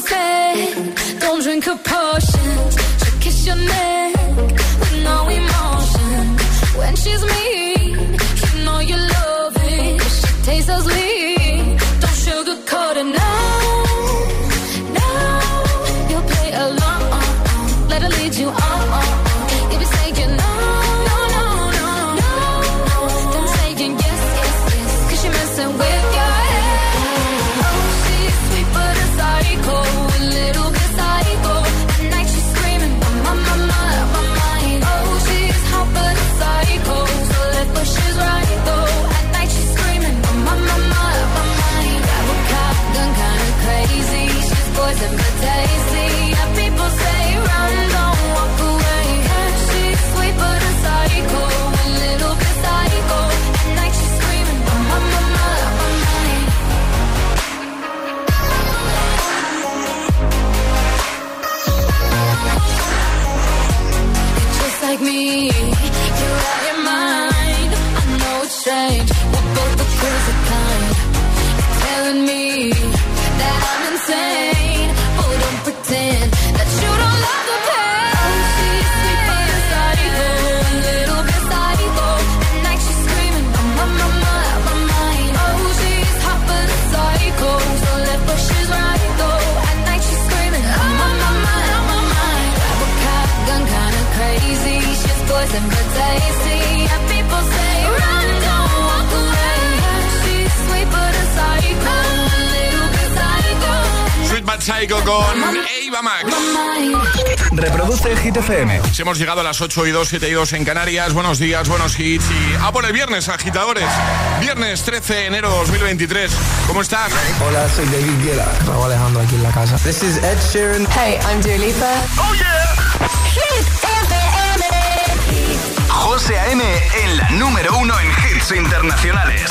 said, don't drink her potion. She'll kiss your neck me. Psycho con Eva Max. Reproduce Hit FM. Si hemos llegado a las 8 y 2, 7 y 2 en Canarias. Buenos días, buenos hits. Y a por el viernes, agitadores. Viernes 13 de enero 2023. ¿Cómo estás? Hola, soy David Guetta. Raúl Alejandro aquí en la casa. This is Ed Sheeran. Hey, I'm Dua Lipa. Hit FM. José A.M. en la número uno en hits internacionales.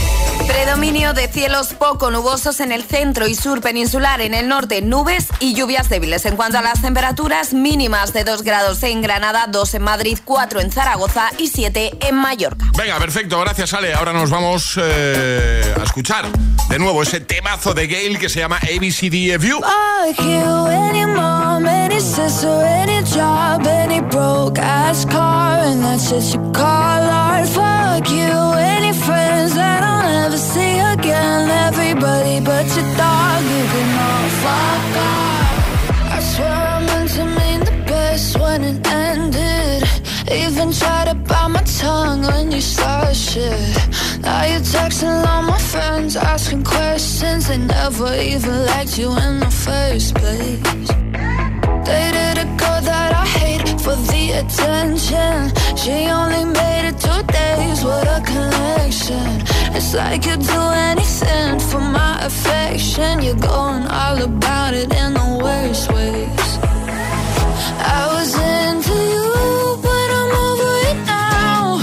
Predominio de cielos poco nubosos en el centro y sur peninsular, en el norte nubes y lluvias débiles. En cuanto a las temperaturas mínimas de 2 grados en Granada, 2 en Madrid, 4 en Zaragoza y 7 en Mallorca. Venga, perfecto, gracias Ale. Ahora nos vamos eh, a escuchar de nuevo ese temazo de Gale que se llama ABCDFU. Fuck you, any mom, any but your dog, you can all fuck off. I swear I meant to mean the best when it ended. Even tried to bite my tongue when you started shit. Now you're texting all my friends, asking questions. They never even liked you in the first place. Dated a girl that for the attention. She only made it two days, what a connection. It's like you'd do anything for my affection. You're going all about it in the worst ways. I was into you, but I'm over it now.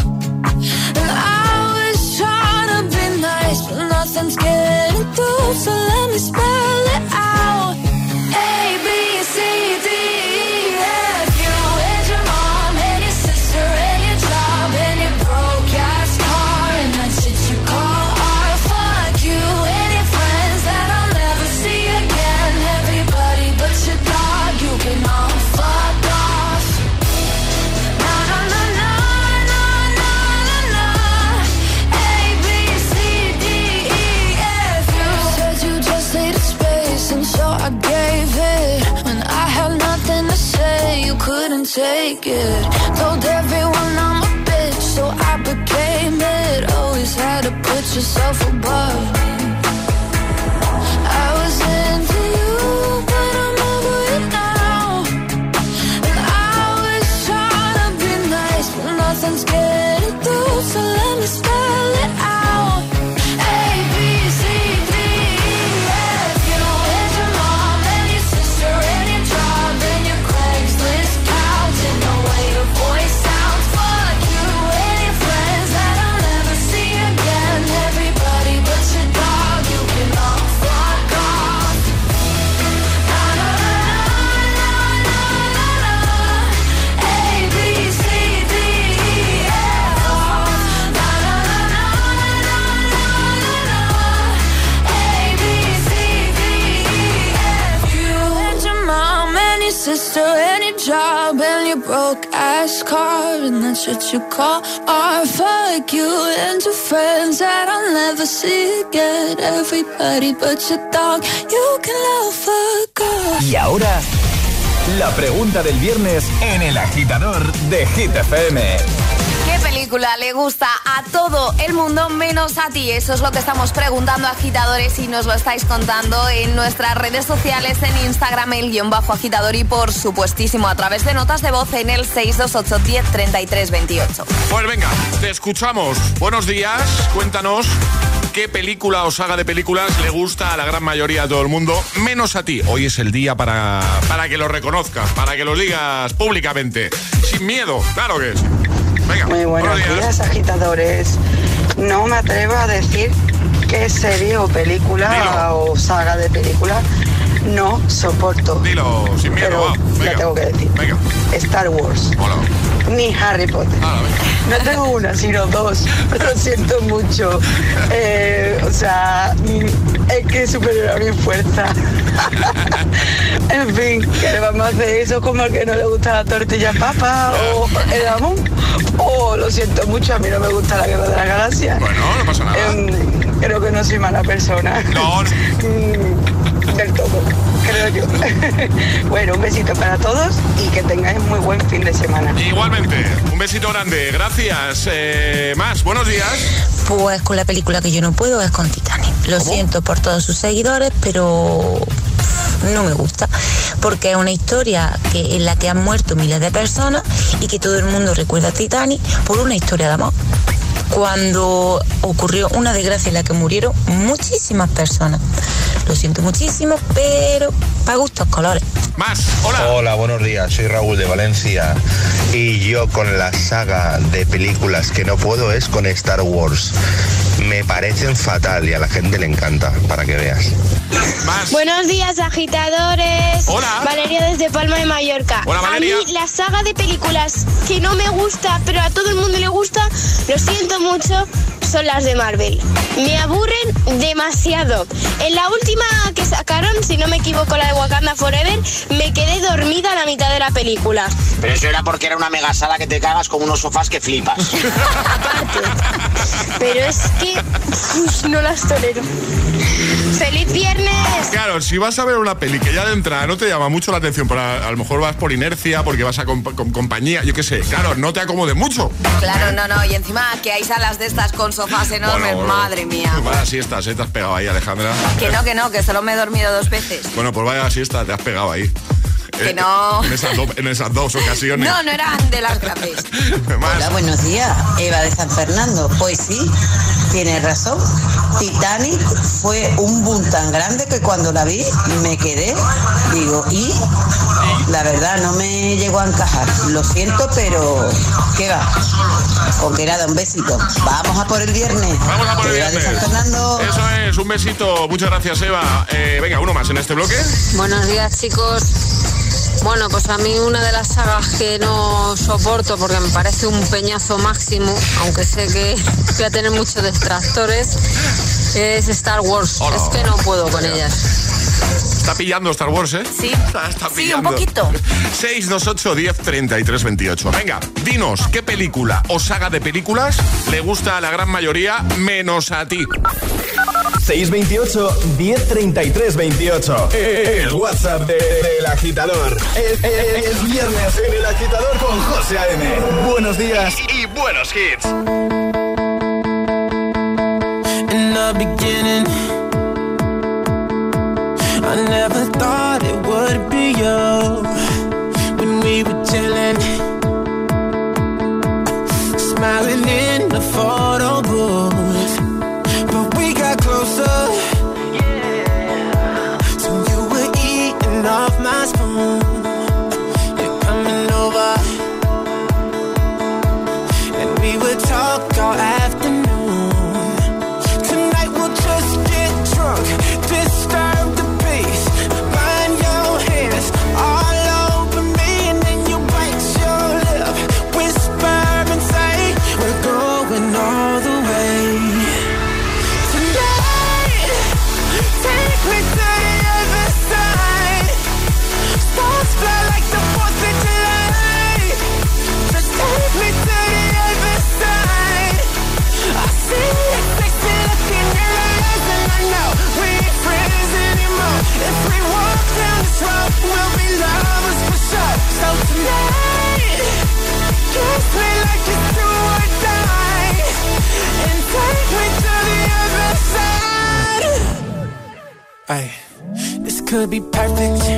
And I was trying to be nice, but nothing's getting through. So let me spell yourself above what you call art. Fuck you and your friends that I'll never see again. Everybody but your dog, you can love fuck off. Y ahora, la pregunta del viernes en el agitador de Hit FM. ¿Qué película le gusta a todo el mundo menos a ti? Eso es lo que estamos preguntando agitadores y nos lo estáis contando en nuestras redes sociales, en Instagram, el guion bajo agitador y por supuestísimo a través de notas de voz en el 628 10 33 28. Pues venga, te escuchamos. Buenos días, cuéntanos qué película o saga de películas le gusta a la gran mayoría de todo el mundo, menos a ti. Hoy es el día para, para que lo reconozcas, para que lo digas públicamente, sin miedo, claro que es. Venga, Muy buenos días, agitadores. No me atrevo a decir qué serie o película Dilo. o saga de película no soporto. Dilo, sin miedo, Pero Venga. tengo que decir. Venga. Star Wars. Hola. Ni Harry Potter. Venga. No tengo una, sino dos. Lo siento mucho. Eh, o sea, mm, es que superar mi fuerza. en fin, que le vamos a hacer eso como al que no le gusta la tortilla papa o el jamón. O lo siento mucho, a mí no me gusta la guerra de la galaxia. Bueno, no pasa nada. Em, creo que no soy mala persona. No, no. Mm, Del todo, creo yo. bueno, un besito para todos y que tengáis muy buen fin de semana. Igualmente, un besito grande, gracias. Eh, más, buenos días. Pues con la película que yo no puedo es con Titanic. Lo siento por todos sus seguidores, pero no me gusta. Porque es una historia que, en la que han muerto miles de personas y que todo el mundo recuerda a Titanic por una historia de amor. Cuando ocurrió una desgracia en la que murieron muchísimas personas. Lo siento muchísimo, pero para gustos colores. Más, hola. Hola, buenos días. Soy Raúl de Valencia y yo con la saga de películas que no puedo es con Star Wars. Me parecen fatal y a la gente le encanta, para que veas. Más. Buenos días, agitadores. Hola. Valeria desde Palma de Mallorca. Hola, Valeria. A mí la saga de películas que no me gusta, pero a todo el mundo le gusta, lo siento mucho, son las de Marvel. Me aburren demasiado. En la última que sacaron, si no me equivoco, la de Wakanda Forever, me quedé dormida a la mitad de la película. Pero eso era porque era una mega sala que te cagas con unos sofás que flipas. Aparte. Pero es que uf, no las tolero. ¡Feliz viernes! Claro, si vas a ver una peli que ya de entrada no te llama mucho la atención, pero a, a lo mejor vas por inercia, porque vas a con, con compañía, yo qué sé, claro, no te acomode mucho. Claro, no, no. Y encima que hay salas de estas con sofás enormes, Bueno, madre mía. Vaya siesta, ¿eh? te has pegado ahí, Alejandra. Que no, que no, que solo me he dormido dos veces. Bueno, pues vaya siesta, te has pegado ahí. Que Eh, no. En esas, do- en esas dos ocasiones. No, no eran de las grandes. Más. Hola, buenos días. Eva de San Fernando. Pues sí, tienes razón. Titanic fue un boom tan grande que cuando la vi me quedé, digo, y la verdad no me llegó a encajar. Lo siento, pero ¿qué va? Con que nada, un besito. Vamos a por el viernes. Vamos a por el Eva de viernes. San Fernando. Eso es, un besito. Muchas gracias, Eva. Eh, venga, uno más en este bloque. Buenos días chicos. Bueno, pues a mí una de las sagas que no soporto porque me parece un peñazo máximo, aunque sé que voy a tener muchos detractores, es Star Wars. Hola. Es que no puedo con ellas. Está pillando Star Wars, ¿eh? Sí. Está, está Sí, pillando. un poquito. 628 10 33 28. Venga, dinos qué película o saga de películas le gusta a la gran mayoría menos a ti. 628 1033 28. El WhatsApp de, de agitador. Es, viernes en el agitador con José A.M. Buenos días y, y buenos hits. In the beginning, I never thought it would be you when we were chilling, smiling in the photo. could be perfect.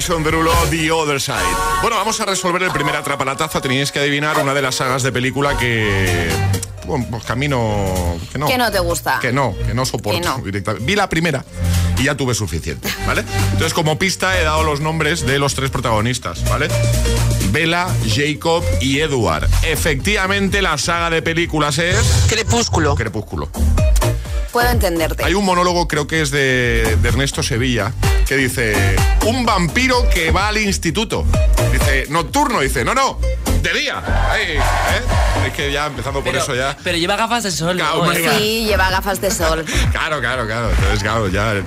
Jason Derulo, The Other Side. Bueno, vamos a resolver el primer atrapa la taza. Teníais que adivinar una de las sagas de película que. Bueno, pues camino. Que no. Que no te gusta. Que no, que no soporto Que no. directamente. Vi la primera y ya tuve suficiente, ¿vale? Entonces, como pista, he dado los nombres de los tres protagonistas, ¿vale? Bella, Jacob y Edward. Efectivamente, la saga de películas es. Crepúsculo. Crepúsculo. Puedo entenderte. Hay un monólogo, creo que es de, de Ernesto Sevilla, que dice: Un vampiro que va al instituto. Dice, nocturno, dice, no, no, de día. Ay, ¿eh? Es que ya empezando por eso ya. Pero lleva gafas de sol. Claro, ¿no? Sí, lleva gafas de sol. Claro, claro, claro. Entonces, claro, ya.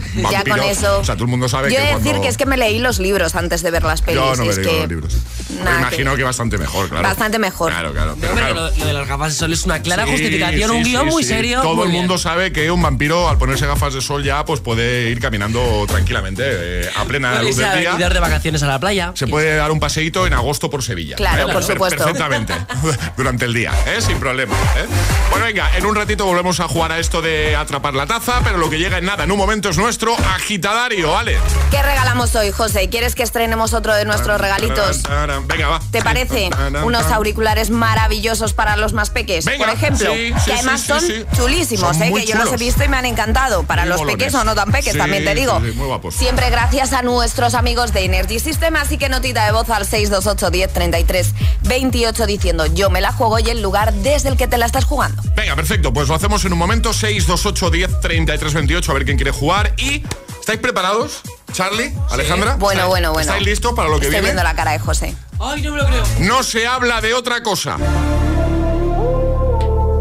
Con eso. O sea, todo el mundo sabe Yo he que de decir cuando- que es que me leí los libros antes de ver las pelis. Yo no me es que los libros. Me imagino que- que bastante mejor, claro. Bastante mejor. Claro, claro. Pero claro. lo, lo de las gafas de sol es una clara Sí, justificación, un guion sí, muy sí. serio. Todo muy el bien. mundo sabe que un vampiro al ponerse gafas de sol ya pues puede ir caminando tranquilamente eh, a plena luz del día. ir de vacaciones a la playa. Se puede dar un paseíto en agosto por Sevilla. Claro, por Per- supuesto. Perfectamente. Durante el día, ¿eh? sin problema. ¿eh? Bueno, venga, en un ratito volvemos a jugar a esto de atrapar la taza, pero lo que llega en nada, en un momento es nuestro agitadario, ¿vale? ¿Qué regalamos hoy, José? ¿Quieres que estrenemos otro de nuestros regalitos? Venga, va. ¿Te parece? Unos auriculares maravillosos para los más peques, Venga, por ejemplo. sí, sí, que además sí, son chulísimos, Son ¿eh? muy que yo he chulos. Visto y me han encantado. Para Muy los molones. peques o no tan peques, Sí, también te digo. sí, sí, muy guapos. Siempre gracias a nuestros amigos de Energy System, así que notita de voz al 628 10 33 28 diciendo yo me la juego y el lugar desde el que te la estás jugando. Venga, perfecto, pues lo hacemos en un momento. 628 10 33 28, a ver quién quiere jugar. Y, ¿estáis preparados? Charlie, Alejandra. Bueno, ¿Estáis- bueno, bueno. ¿Estáis listos para lo que Estoy viene? viendo la cara de José. Ay, no me lo creo. No se habla de otra cosa.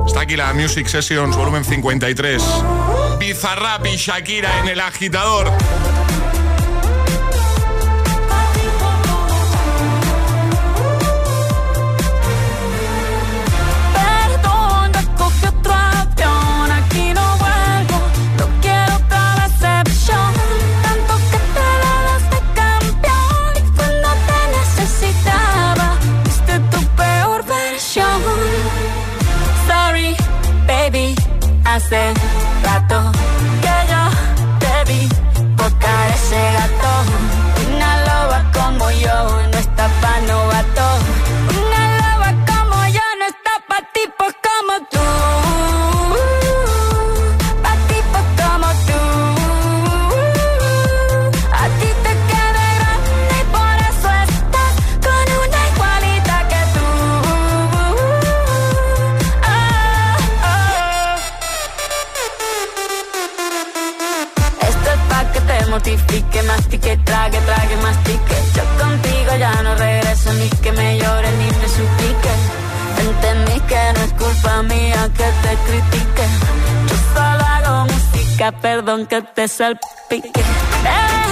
Está aquí la Music Sessions volumen 53. Bizarrap y Shakira en el agitador. Ya no regreso ni que me llore ni me suplique. Entendí que no es culpa mía que te critique. Yo solo hago música, perdón que te salpique. Te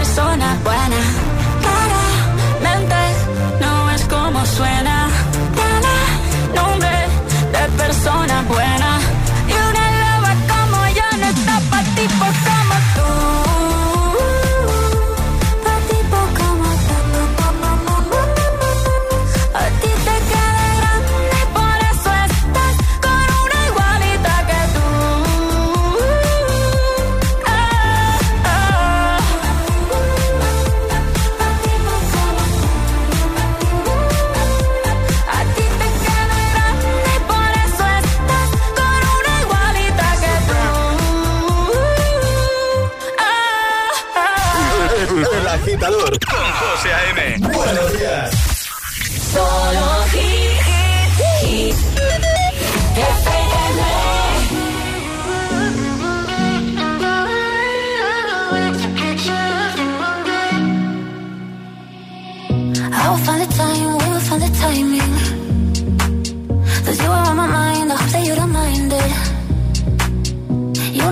persona buena. Claramente no es como suena. Tiene nombre de persona buena.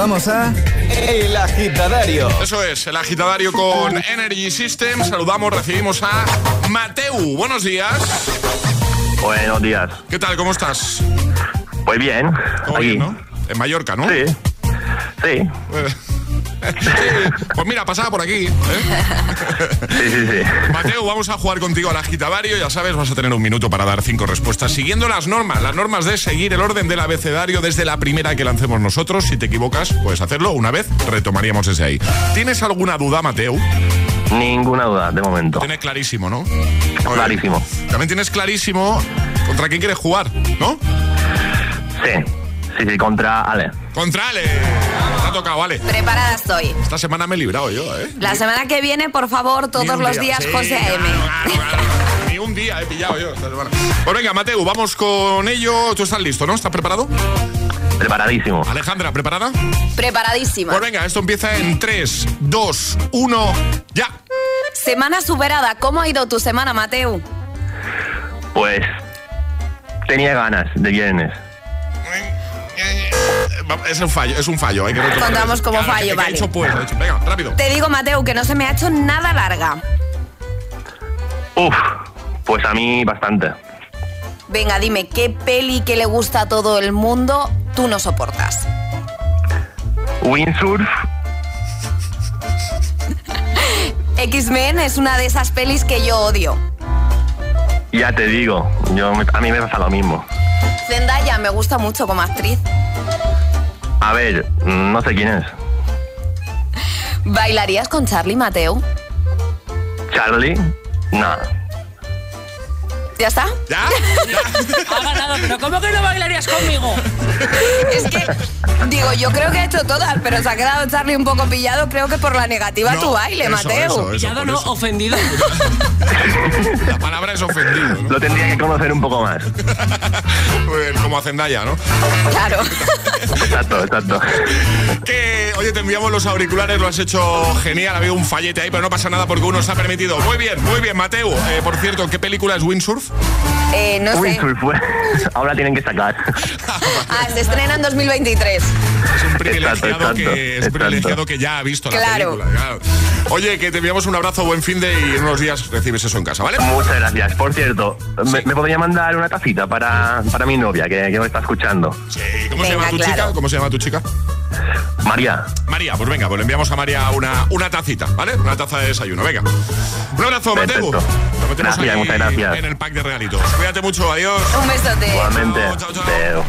ahora jugamos a El Agitadario. Eso es, el agitadario con Energy System. Saludamos, recibimos a Mateu. Buenos días. Buenos días. ¿Qué tal? ¿Cómo estás? Pues bien. ¿Todo aquí. bien, no? En Mallorca, ¿no? Sí. Sí. Pues mira, pasaba por aquí. ¿eh? Sí, sí, sí. Mateo, vamos a jugar contigo al agitadario. Ya sabes, vas a tener un minuto para dar cinco respuestas siguiendo las normas. Las normas de seguir el orden del abecedario desde la primera que lancemos nosotros. Si te equivocas, puedes hacerlo una vez. Retomaríamos desde ahí. ¿Tienes alguna duda, Mateo? Ninguna duda, de momento. Tienes clarísimo, ¿no? Clarísimo. También tienes clarísimo contra quién quieres jugar, ¿no? Sí. Sí, sí, contra Ale. Contra Ale. Te ha tocado, vale. Preparada estoy. Esta semana me he librado yo, ¿eh? La semana que viene, por favor, todos los día. días Sí, José claro, A.M. claro, claro. Ni un día he pillado yo esta semana. Pues venga, Mateo, vamos con ello. Tú estás listo, ¿no? ¿Estás preparado? Preparadísimo. Alejandra, ¿preparada? Preparadísima. Pues venga, esto empieza en 3, 2, 1, ya. Semana superada. ¿Cómo ha ido tu semana, Mateo? Pues tenía ganas de viernes. Es un fallo, es un fallo. Hay que. Contamos como Claro, fallo, que- que vale. he hecho, pues, he hecho. Venga, rápido. Te digo, Mateo, que no se me ha hecho nada larga. Uf, pues a mí bastante. Venga, dime, ¿qué peli que le gusta a todo el mundo tú no soportas? Windsurf, X-Men es una de esas pelis que yo odio. ya te digo, yo a mí me pasa lo mismo. Zendaya me gusta mucho como actriz. A ver, no sé quién es. ¿Bailarías con Charlie, Mateo? Charlie, nada. ¿Ya está? ¿Ya? Ha ganado, pero ¿cómo que no bailarías conmigo? Es que, digo, yo creo que he hecho todas, pero se ha quedado Charlie un poco pillado, creo que por la negativa a No, tu baile, eso, Mateo. eso, eso. Pillado no, eso. ofendido. La palabra es ofendido, ¿no? Lo tendría que conocer un poco más. Pues como a Zendaya, ¿no? Claro. Exacto, exacto. Que, oye, te enviamos los auriculares, lo has hecho genial, ha habido un fallete ahí, pero no pasa nada porque uno se ha permitido. Muy bien, muy bien, Mateo. Eh, por cierto, ¿qué película es Windsurf? Eh, no sé. Windsurf fue. Ahora tienen que sacar. Ah, se estrena en 2023. Es un privilegiado, Exacto, exacto, que, es un exacto. privilegiado que ya ha visto la Claro. película. claro. Oye, que te enviamos un abrazo, buen fin de y en unos días recibes eso en casa, ¿vale? Muchas gracias. Por cierto, ¿me, me podría mandar una tacita para, para mi novia que, que me está escuchando? Sí, ¿Cómo se llama tu claro. chica? ¿Cómo se llama tu chica? María. María, pues venga, pues le enviamos a María una, una tacita, ¿vale? Una taza de desayuno, venga. Un abrazo, Mateo. Lo metemos Gracias, aquí muchas gracias. En el pack de regalitos. Cuídate mucho, adiós. Un Igualmente. Chao, chao. Veo.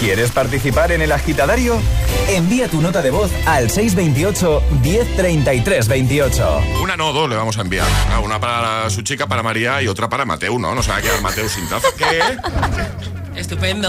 ¿Quieres participar en el agitadario? Envía tu nota de voz al 628 1033 28. Una no, dos le vamos a enviar. Ah, Una para su chica, para María y otra para Mateo, ¿no? No se va a quedar Mateo sin taza. ¿Qué? Estupendo.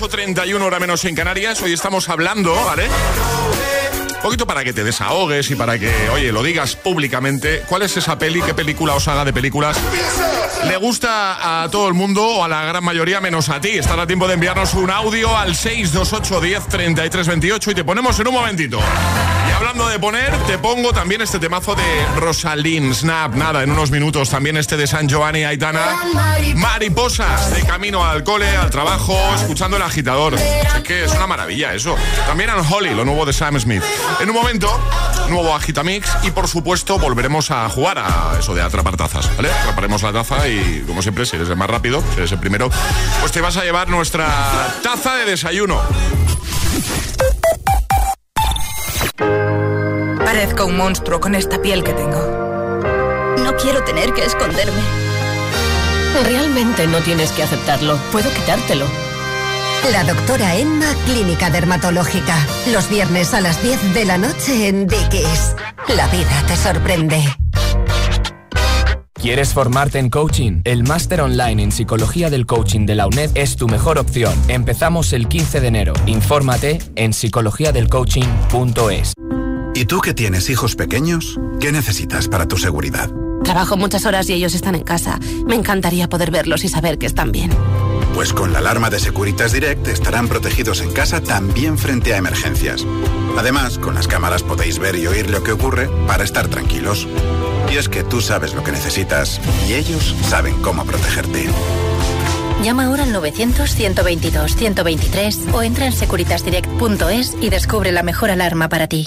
8.31 hora menos en Canarias. Hoy estamos hablando, ¿vale? Un poquito para que te desahogues y para que, oye, lo digas públicamente. ¿Cuál es esa peli, qué película o saga de películas le gusta a todo el mundo o a la gran mayoría menos a ti? Estará tiempo de enviarnos un audio al 628 10 33 28 y te ponemos en un momentito. Hablando de poner, te pongo también este temazo de Rosalind Snap. Nada, en unos minutos también este de San Giovanni Aitana. Mariposas de camino al cole, al trabajo, escuchando el agitador. Es que es una maravilla eso. También Holly, lo nuevo de Sam Smith. En un momento, nuevo Agitamix y por supuesto volveremos a jugar a eso de atrapar tazas, ¿vale? Atraparemos la taza y como siempre, si eres el más rápido, si eres el primero, pues te vas a llevar nuestra taza de desayuno. Parezco un monstruo con esta piel que tengo. No quiero tener que esconderme. Realmente no tienes que aceptarlo. Puedo quitártelo. La doctora Emma, Clínica Dermatológica. Los viernes a las 10 de la noche en Dickies. La vida te sorprende. ¿Quieres formarte en coaching? El máster online en psicología del coaching de la UNED es tu mejor opción. Empezamos el 15 de enero. Infórmate en psicologiadelcoaching.es. ¿Y tú que tienes hijos pequeños? ¿Qué necesitas para tu seguridad? Trabajo muchas horas y ellos están en casa. Me encantaría poder verlos y saber que están bien. Pues con la alarma de Securitas Direct estarán protegidos en casa también frente a emergencias. Además, con las cámaras podéis ver y oír lo que ocurre para estar tranquilos. Y es que tú sabes lo que necesitas y ellos saben cómo protegerte. Llama ahora al 900-122-123 o entra en securitasdirect.es y descubre la mejor alarma para ti.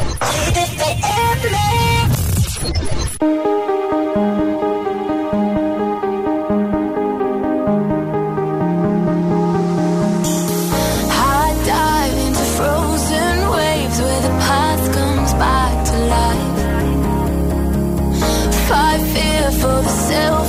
for the sale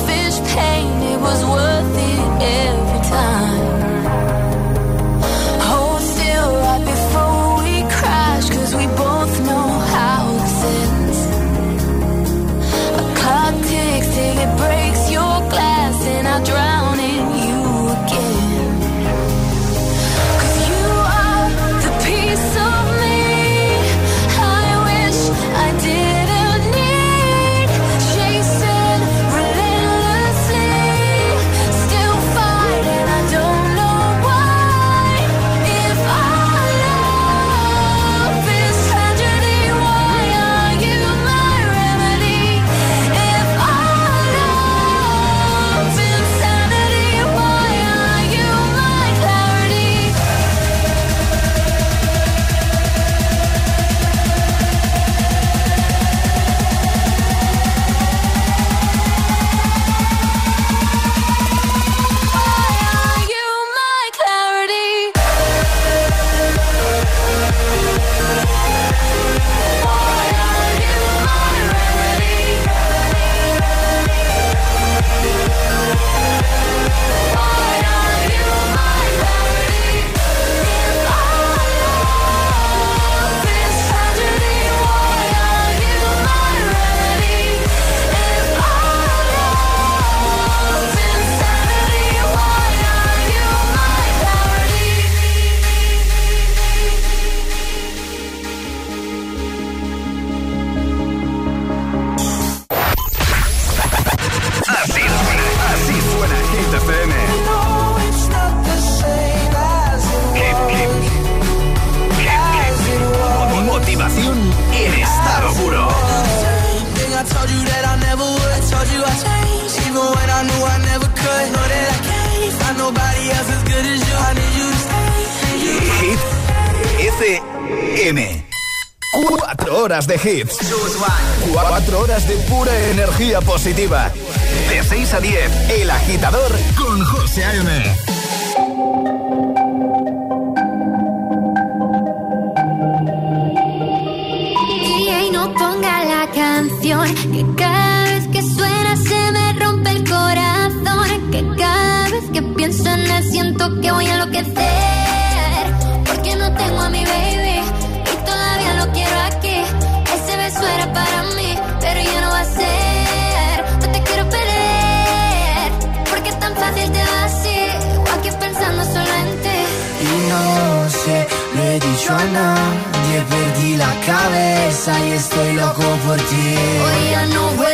de hits. 4 horas de pura energía positiva. De 6 a 10, El Agitador con José A.M. Y no ponga la canción que cada vez que suena se me rompe el corazón. Que cada vez que pienso en él siento que voy a enloquecer. No sé, lo he dicho a nadie, perdí la cabeza y estoy loco por ti. Hoy no vuelan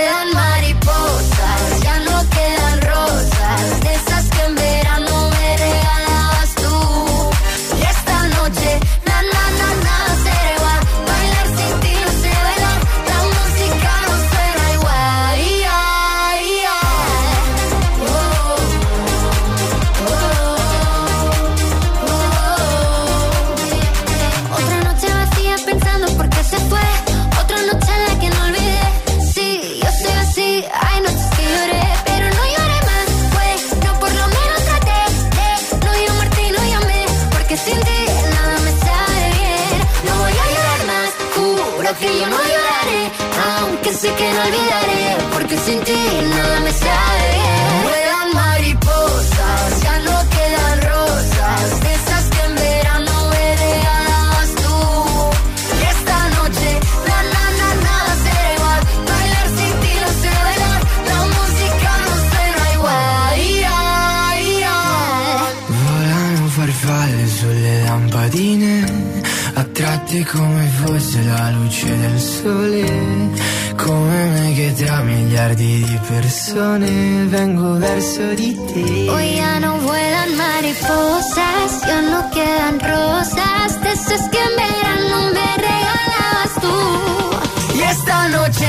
olvidaré, porque sin ti nada me sabe. Vuelan mariposas, ya no quedan rosas, de esas que verano me regalabas tú. Y esta noche, na na na nada será bailar sin ti no sé la música no suena igual. Yeah, yeah. Volano farfalle sulle lampadine, attratti come fosse la luce del sole come me che tra miliardi di persone vengo verso di te. Hoy ya no vuelan mariposas, ya no quedan rosas, de esas que en verano me regalabas tú. Y esta noche,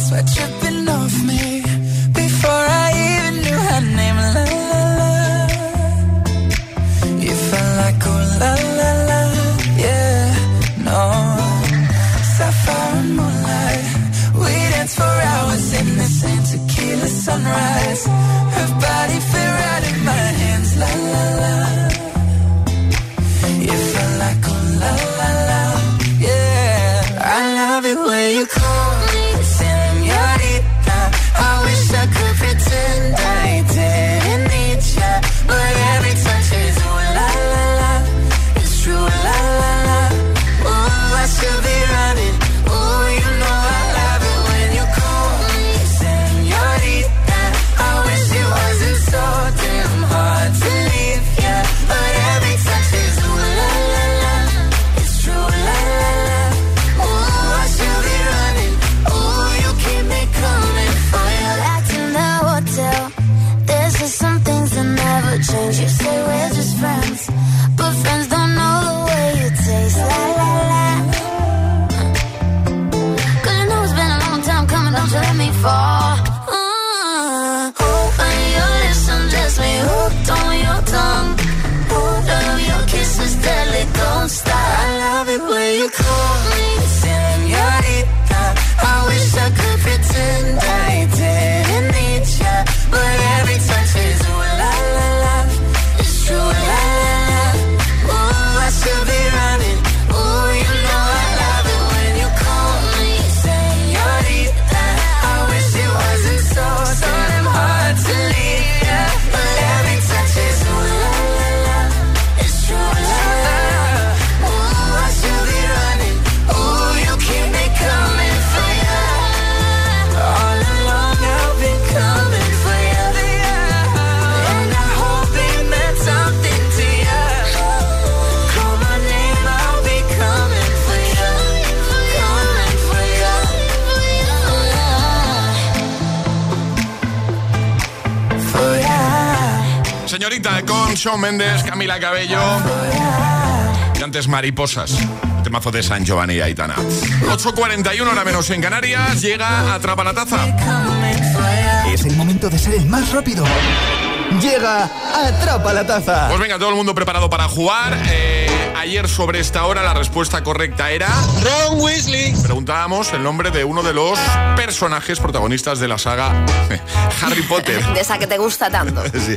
That's what you Shawn Mendes, Camila Cabello. Y antes Mariposas. Temazo de San Giovanni y Aitana. 8.41 hora menos en Canarias. Llega Atrapa la Taza. Es el momento de ser el más rápido. Llega Atrapa la Taza. Pues venga, todo el mundo preparado para jugar. Eh, ayer sobre esta hora la respuesta correcta era... Ron Weasley. Preguntábamos el nombre de uno de los personajes protagonistas de la saga Harry Potter. De esa que te gusta tanto. Sí.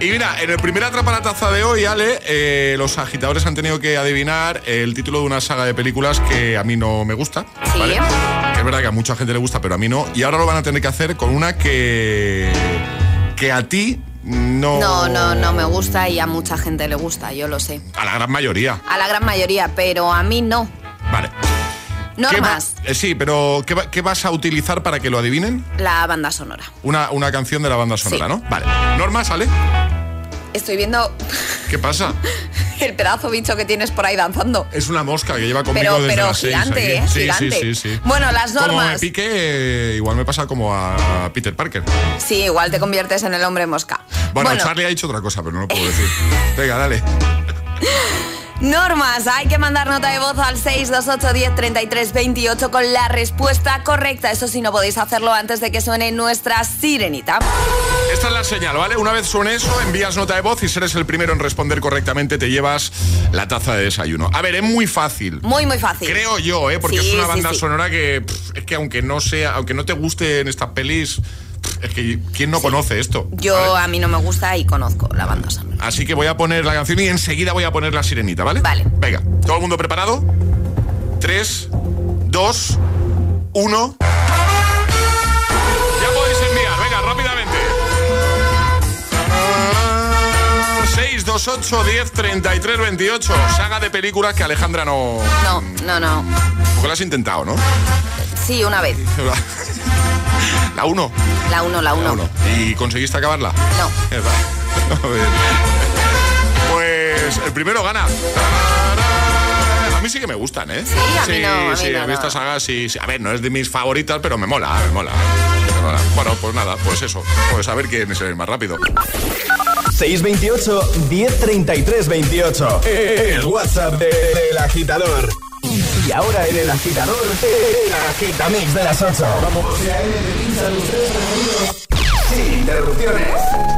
Y mira, en el primer Atrapa la Taza de hoy, Ale, eh, los agitadores han tenido que adivinar el título de una saga de películas que a mí no me gusta. Sí. ¿vale? Que es verdad que a mucha gente le gusta, pero a mí no. Y ahora lo van a tener que hacer con una que... que a ti no... No, no, no me gusta y a mucha gente le gusta, yo lo sé. A la gran mayoría. A la gran mayoría, pero a mí no. Vale. ¿Qué va- Normas, eh, sí, pero ¿qué, va- qué vas a utilizar para que lo adivinen? la banda sonora. Una, una canción de la banda sonora, ¿no? Vale. Norma, ¿sale? Estoy viendo ¿Qué pasa? el pedazo bicho que tienes por ahí danzando. Es una mosca que lleva conmigo Pero- desde pero las seis gigante. ¿eh? Sí, Gigante. sí, sí, sí. Bueno, las Como me normas. pique, igual me pasa como a Peter Parker. Sí, igual te conviertes en el hombre mosca. Bueno, Bueno, Charlie ha dicho otra cosa, pero no lo puedo decir. Venga, dale. normas. Hay que mandar nota de voz al 628 10 33 28 con la respuesta correcta. Eso sí, no podéis hacerlo antes de que suene nuestra sirenita. Esta es la señal, ¿vale? Una vez suene eso, envías nota de voz y si eres el primero en responder correctamente, te llevas la taza de desayuno. A ver, es muy fácil. Muy, muy fácil. Creo yo, ¿eh? Porque Sí, es una banda sí. sonora que pff, es que aunque no sea, aunque no te guste en estas pelis, es que ¿quién no conoce esto? Yo a mí no me gusta y conozco la banda sonora. Así que voy a poner la canción y enseguida voy a poner la sirenita, ¿vale? Vale. Venga, ¿todo el mundo preparado? 3, 2, 1. Ya podéis enviar, venga, rápidamente. 628 10 33 28. Saga de películas que Alejandra no. No, no, no. Porque lo has intentado, ¿no? Sí, una vez. La 1. La 1, la 1. ¿Y conseguiste acabarla? No. Mierda. A ver. Pues el primero gana. A mí sí que me gustan, ¿eh? Sí, a mí no, a mí sí, no, a mí no. esta saga sí, sí. A ver, no es de mis favoritas, pero me mola, me mola. Me mola. Bueno, pues nada, pues eso. Pues a ver quién es el más rápido. 628 1033 28. El WhatsApp de- del agitador. Y ahora en el agitador, el agitamix de las 8. Vamos. Sin interrupciones.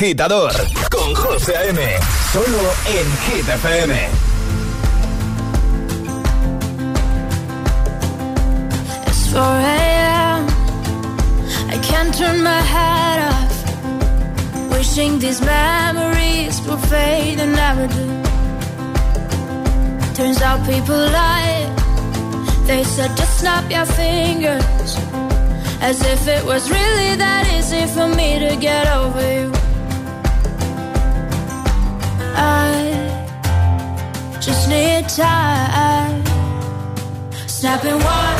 Agitador con José A.M. Solo en Hit FM. It's 4 a.m. I can't turn my head off. Wishing these memories will fade and never do. Turns out people lie. They said just snap your fingers. As if it was really that easy for me to get over you. I just need time. Snapping one,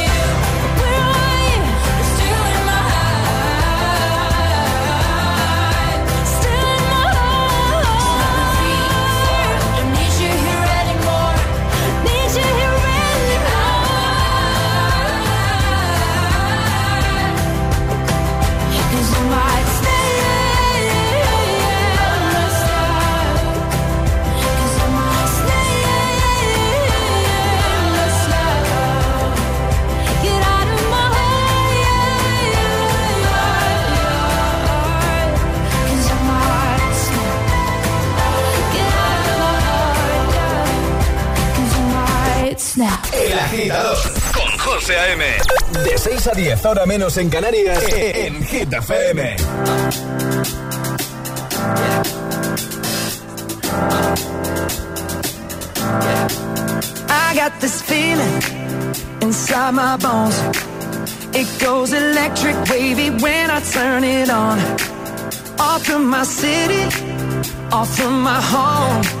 Snap. El agitador Con José A.M. de 6 a 10 hora menos en Canarias en Hit FM. I got this feeling inside my bones. It goes electric wavy when I turn it on. Off from my city, off from my home.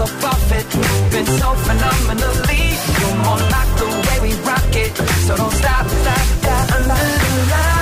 off of it, moving so phenomenally. You're more like the way we rock it, so don't stop, stop, stop. Under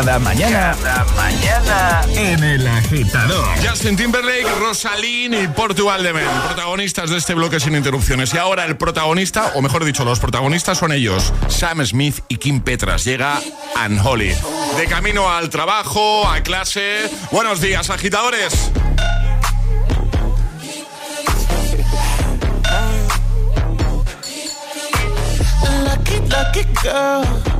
cada mañana. En el agitador. Justin Timberlake, Rosalín y Portugal de Men, protagonistas de este bloque sin interrupciones. Y ahora el protagonista, o mejor dicho, los protagonistas son ellos, Sam Smith y Kim Petras. Llega Unholy. De camino al trabajo, a clase. Buenos días, agitadores. lucky girl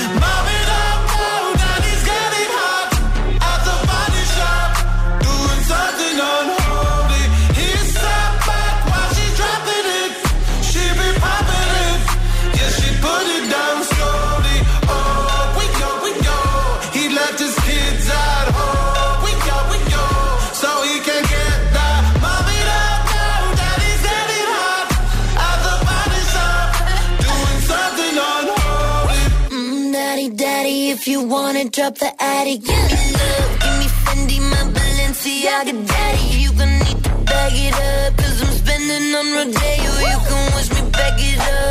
up the attic. Give me love, give me Fendi, my Balenciaga daddy. You gon' need to bag it up, cause I'm spending on Rodeo. You can wish me back it up.